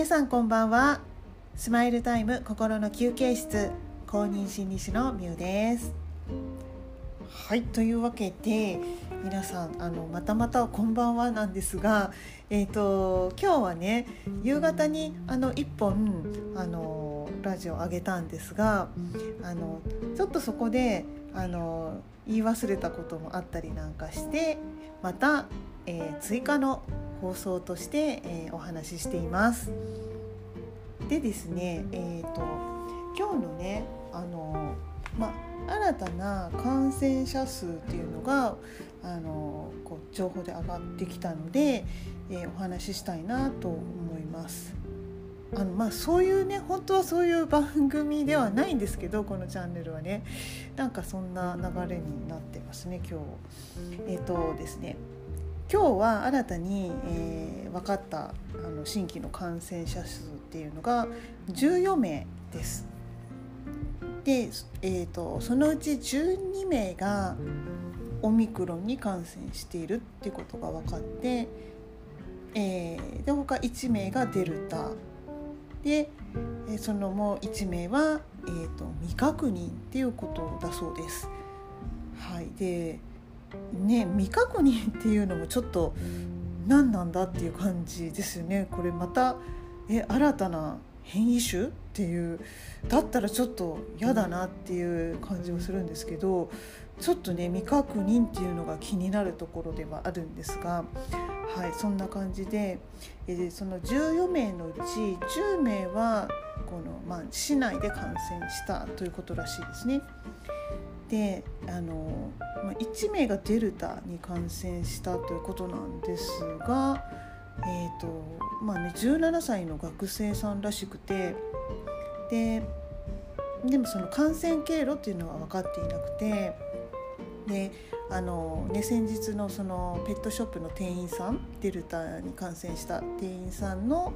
皆さんこんばんは。スマイルタイム心の休憩室公認心理師のみゅうです。はいというわけで皆さんあのまたまたこんばんはなんですがえっ、ー、と今日はね夕方にあの1本あのラジオを上げたんですがあのちょっとそこであの言い忘れたこともあったりなんかしてまた、えー、追加の放送として、えー、お話ししています。でですね、えーと、今日のねあの、ま新たな感染者数っていうのがあのこう情報で上がってきたので、えー、お話ししたいなと思います。あのまあ、そういうね本当はそういう番組ではないんですけどこのチャンネルはねなんかそんな流れになってますね今日。えっ、ー、とですね今日は新たに、えー、分かったあの新規の感染者数っていうのが14名です。で、えーと、そのうち12名がオミクロンに感染しているっていうことが分かって、えー、で他1名がデルタでそのもう1名は、えーと未確認っていうことだそうです。はい、でね未確認っていうのもちょっと何なんだっていう感じですよねこれまたえ新たな変異種っていうだったらちょっと嫌だなっていう感じもするんですけどちょっとね未確認っていうのが気になるところではあるんですがはいそんな感じでえその14名のうち10名はこの、まあ、市内で感染したということらしいですね。であの1名がデルタに感染したということなんですが、えーとまあね、17歳の学生さんらしくてででもその感染経路っていうのは分かっていなくてであの、ね、先日のそのペットショップの店員さんデルタに感染した店員さんの、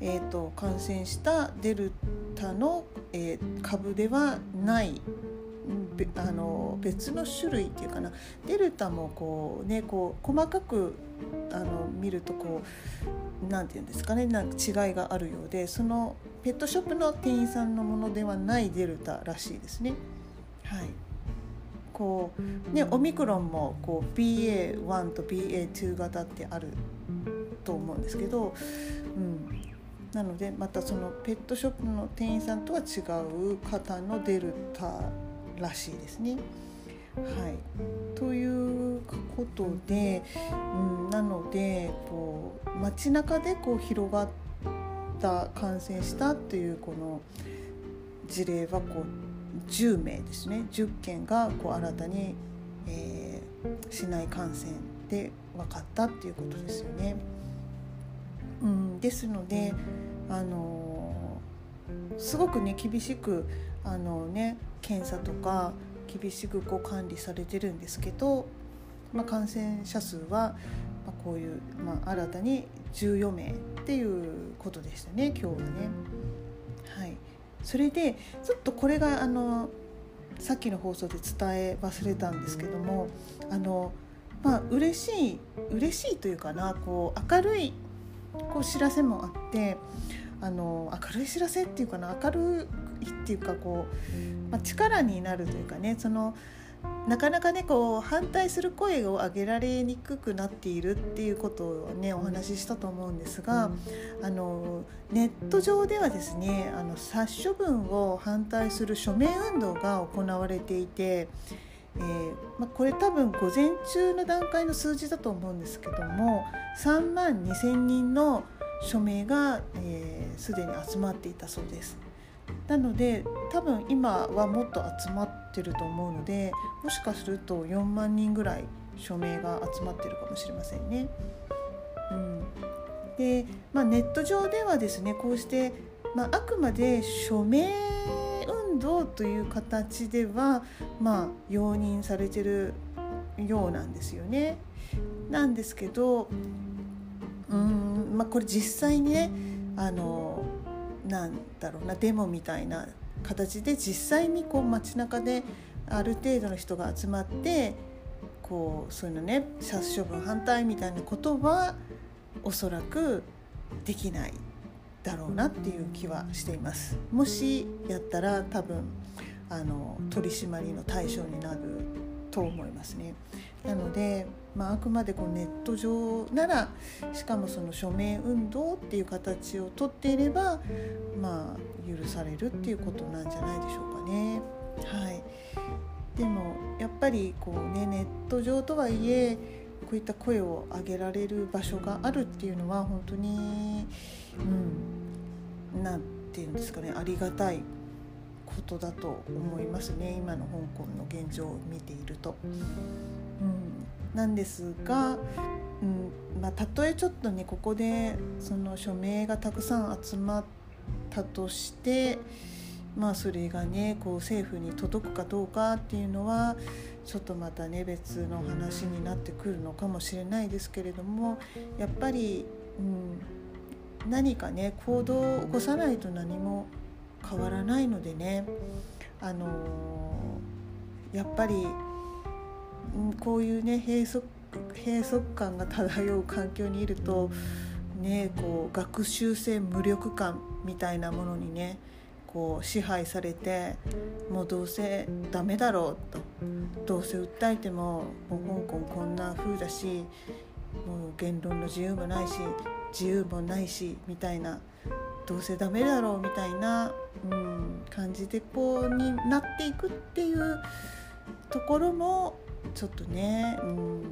えーと感染したデルタの、えー、株ではないあの別の種類っていうかな。デルタもこうねこう細かくあの見るとこう何て言うんですかね。なんか違いがあるようでそのペットショップの店員さんのものではないデルタらしいですね。はい。こうね、オミクロンもこう BA.1 と BA.2 型ってあると思うんですけど、うん、なのでまたそのペットショップの店員さんとは違う方のデルタらしいですね。はい、ということで、うん、なのでこう街中でこう広がった感染したというこの事例はこう10名ですね10件がこう新たに、えー、市内感染で分かったっていうことですよね。うん、ですので、あのー、すごくね厳しくあのね検査とか厳しくこう管理されてるんですけど、まあ、感染者数は、ま、こういう、まあ、新たに14名っていうことでしたね今日はね。はい、それでちょっとこれがあのさっきの放送で伝え忘れたんですけどもあのまあ嬉しい嬉しいというかなこう明るいこう知らせもあってあの明るい知らせっていうかな明るいっていうかこう、まあ、力になるというかねそのなかなかねこう反対する声を上げられにくくなっているっていうことをねお話ししたと思うんですがあのネット上ではですねあの殺処分を反対する署名運動が行われていて。えーまあ、これ多分午前中の段階の数字だと思うんですけども3万2,000人の署名がすで、えー、に集まっていたそうです。なので多分今はもっと集まってると思うのでもしかすると4万人ぐらい署名が集まってるかもしれませんね。うん、で、まあ、ネット上ではですねこうして、まあ、あくまで署名運動という形では、まあ、容認されてるようなんですよね。なんですけどうんまあこれ実際にねあのなんだろうなデモみたいな形で実際にこう街中である程度の人が集まってこうそういうのね殺処分反対みたいなことはおそらくできないだろうなっていう気はしています。もしやったら多分あの取り締まりの対象になると思いますね。なので、まあ、あくまでこうネット上ならしかもその署名運動っていう形をとっていればまあ許されるっていうことなんじゃないでしょうかね。はい。でもやっぱりこうねネット上とはいえこういった声を上げられる場所があるっていうのは本当にうんなんていうんですかねありがたいことだと思いますね。今の香港の現状を見ていると。なんですが、うんまあ、たとえちょっとねここでその署名がたくさん集まったとしてまあそれがねこう政府に届くかどうかっていうのはちょっとまたね別の話になってくるのかもしれないですけれどもやっぱり、うん、何かね行動を起こさないと何も変わらないのでね、あのー、やっぱり、こういうね閉塞閉塞感が漂う環境にいると、ね、こう学習性無力感みたいなものにねこう支配されてもうどうせダメだろうと。どうせ訴えてももう香港こんな風だしもう言論の自由もないし自由もないしみたいな。どうせダメだろうみたいな、うん、感じでこうになっていくっていうところもちょっとね、うん、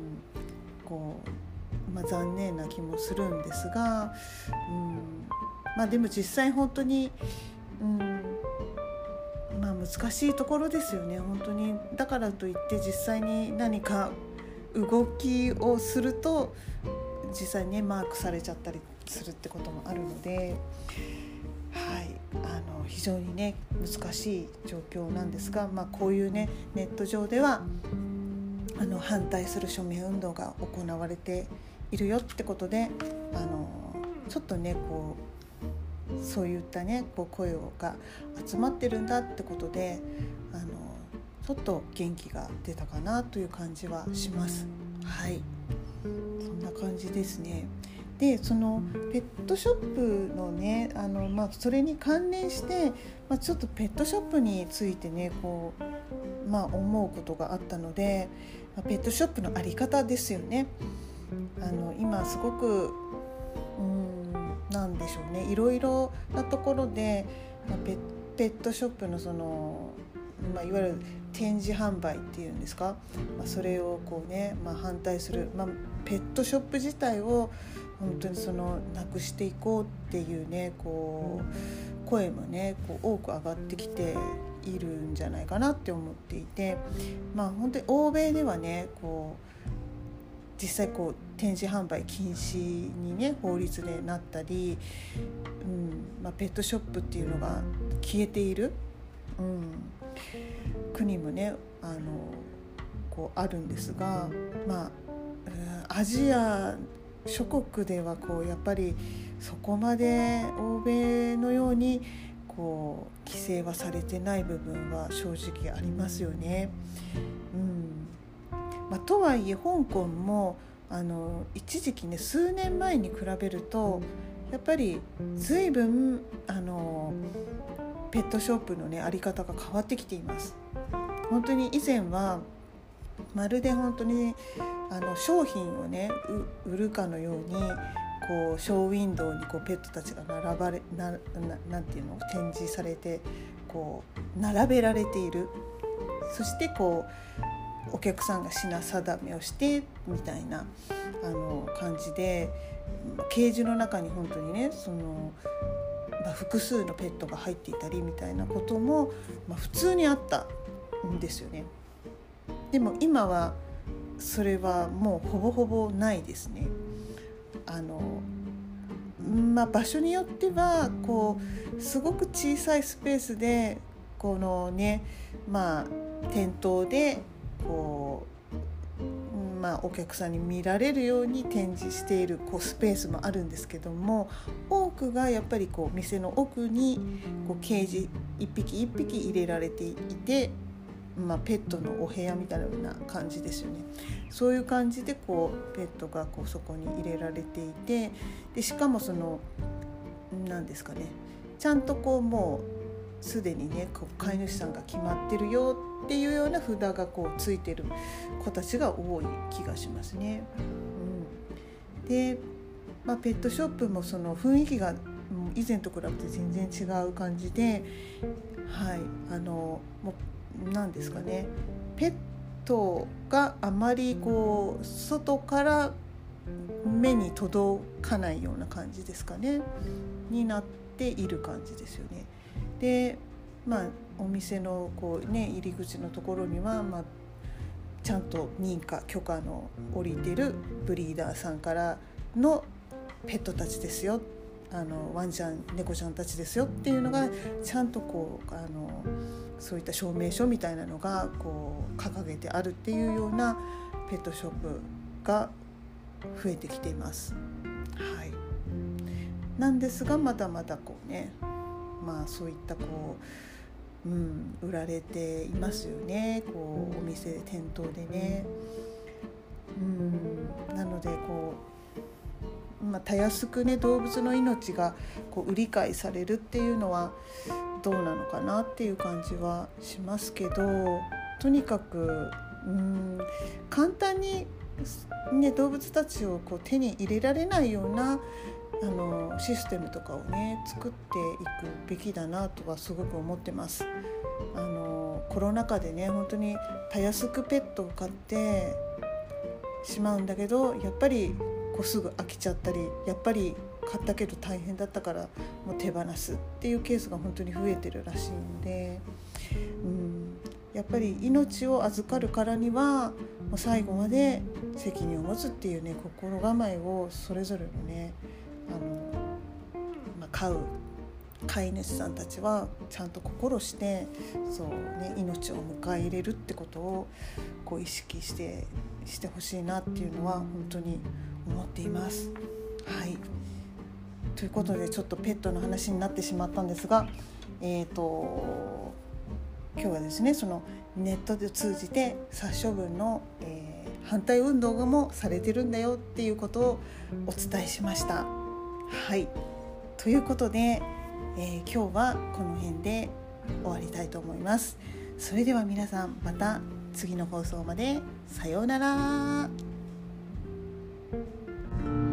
こう、まあ、残念な気もするんですが、うんまあ、でも実際本当にうんまあ難しいところですよね本当に。だからといって実際に何か動きをすると実際にねマークされちゃったりするってこともあるので、はい、あの非常にね難しい状況なんですが、まあ、こういうねネット上ではあの反対する署名運動が行われているよってことであのちょっとねこうそういったねこう声が集まってるんだってことであのちょっと元気が出たかなという感じはします。はいそんな感じですね。でそのペットショップのねあの、まあ、それに関連して、まあ、ちょっとペットショップについてねこう、まあ、思うことがあったので、まあ、ペットショップの在り方ですよね。あの今すごくうんなんでしょうねいろいろなところで、まあ、ペペットショップのその、まあ、いわゆる展示販売っていうんですか、まあ、それをこうね、まあ、反対する、まあ、ペットショップ自体を本当にそのなくしていこうっていうねこう声もねこう多く上がってきているんじゃないかなって思っていてまあ本当に欧米ではねこう実際こう展示販売禁止にね法律でなったり、うんまあ、ペットショップっていうのが消えている、うん、国もねあのこうあるんですが、まあ、アジア諸国ではこうやっぱりそこまで欧米のようにこう規制はされてない部分は正直ありますよね。うんまあ、とはいえ香港もあの一時期ね数年前に比べるとやっぱり随分あのペットショップのねあり方が変わってきています。本当に以前はまるで本当にあの商品をね売るかのようにこうショーウィンドウにこうペットたちが並ばれななんていうの？展示されてこう並べられているそしてこうお客さんが品定めをしてみたいなあの感じでケージの中に本当にねその、まあ、複数のペットが入っていたりみたいなことも、まあ、普通にあったんですよね。でも今はそれはもうほぼほぼないですね。あのまあ、場所によってはこうすごく小さいスペースでこのねまあ店頭でこう、まあ、お客さんに見られるように展示しているこうスペースもあるんですけども多くがやっぱりこう店の奥にこうケージ一匹一匹入れられていて、まあ、ペットのお部屋みたいな感じですよね。そういう感じでこうペットがこうそこに入れられていてでしかもその何ですかねちゃんとこうもうすでにねこう飼い主さんが決まってるよっていうような札がこうついてる子たちが多い気がしますね。うん、で、まあ、ペットショップもその雰囲気が以前と比べて全然違う感じで、はい、あのもう何ですかね。ペットがあまりこう外から目に届かないような感じですかね。になっている感じですよね。でまあお店のこう、ね、入り口のところには、まあ、ちゃんと認可許可の下りてるブリーダーさんからのペットたちですよ。あのワンちゃん猫ちゃんたちですよっていうのがちゃんとこうあのそういった証明書みたいなのがこう掲げてあるっていうようなペットショップが増えてきています。はい、なんですがまだまだこうねまあそういったこう、うん、売られていますよねこうお店店頭でね。うん、なのでこう、まあ、たやすくね動物の命がこう売り買いされるっていうのはどうなのかなっていう感じはしますけどとにかくうん簡単にね、動物たちをこう手に入れられないようなあのシステムとかをね作っていくべきだなとはすごく思ってます。あのコロナ禍でね本当にたやすくペットを飼ってしまうんだけどやっぱりこうすぐ飽きちゃったりやっぱり買ったけど大変だったからもう手放すっていうケースが本当に増えてるらしいので、うん、やっぱり命を預かるからにはもう最後まで責任を持つっていうね心構えをそれぞれのねあの、まあ、飼う飼い主さんたちはちゃんと心してそう、ね、命を迎え入れるってことをこう意識してしてほしいなっていうのは本当に思っています。はいということでちょっとペットの話になってしまったんですが、えーと今日はですねそのネットで通じて殺処分の、えー、反対運動もされてるんだよっていうことをお伝えしました。はいということで、えー、今日はこの辺で終わりたいと思います。それでは皆さんまた次の放送までさようなら。Thank you.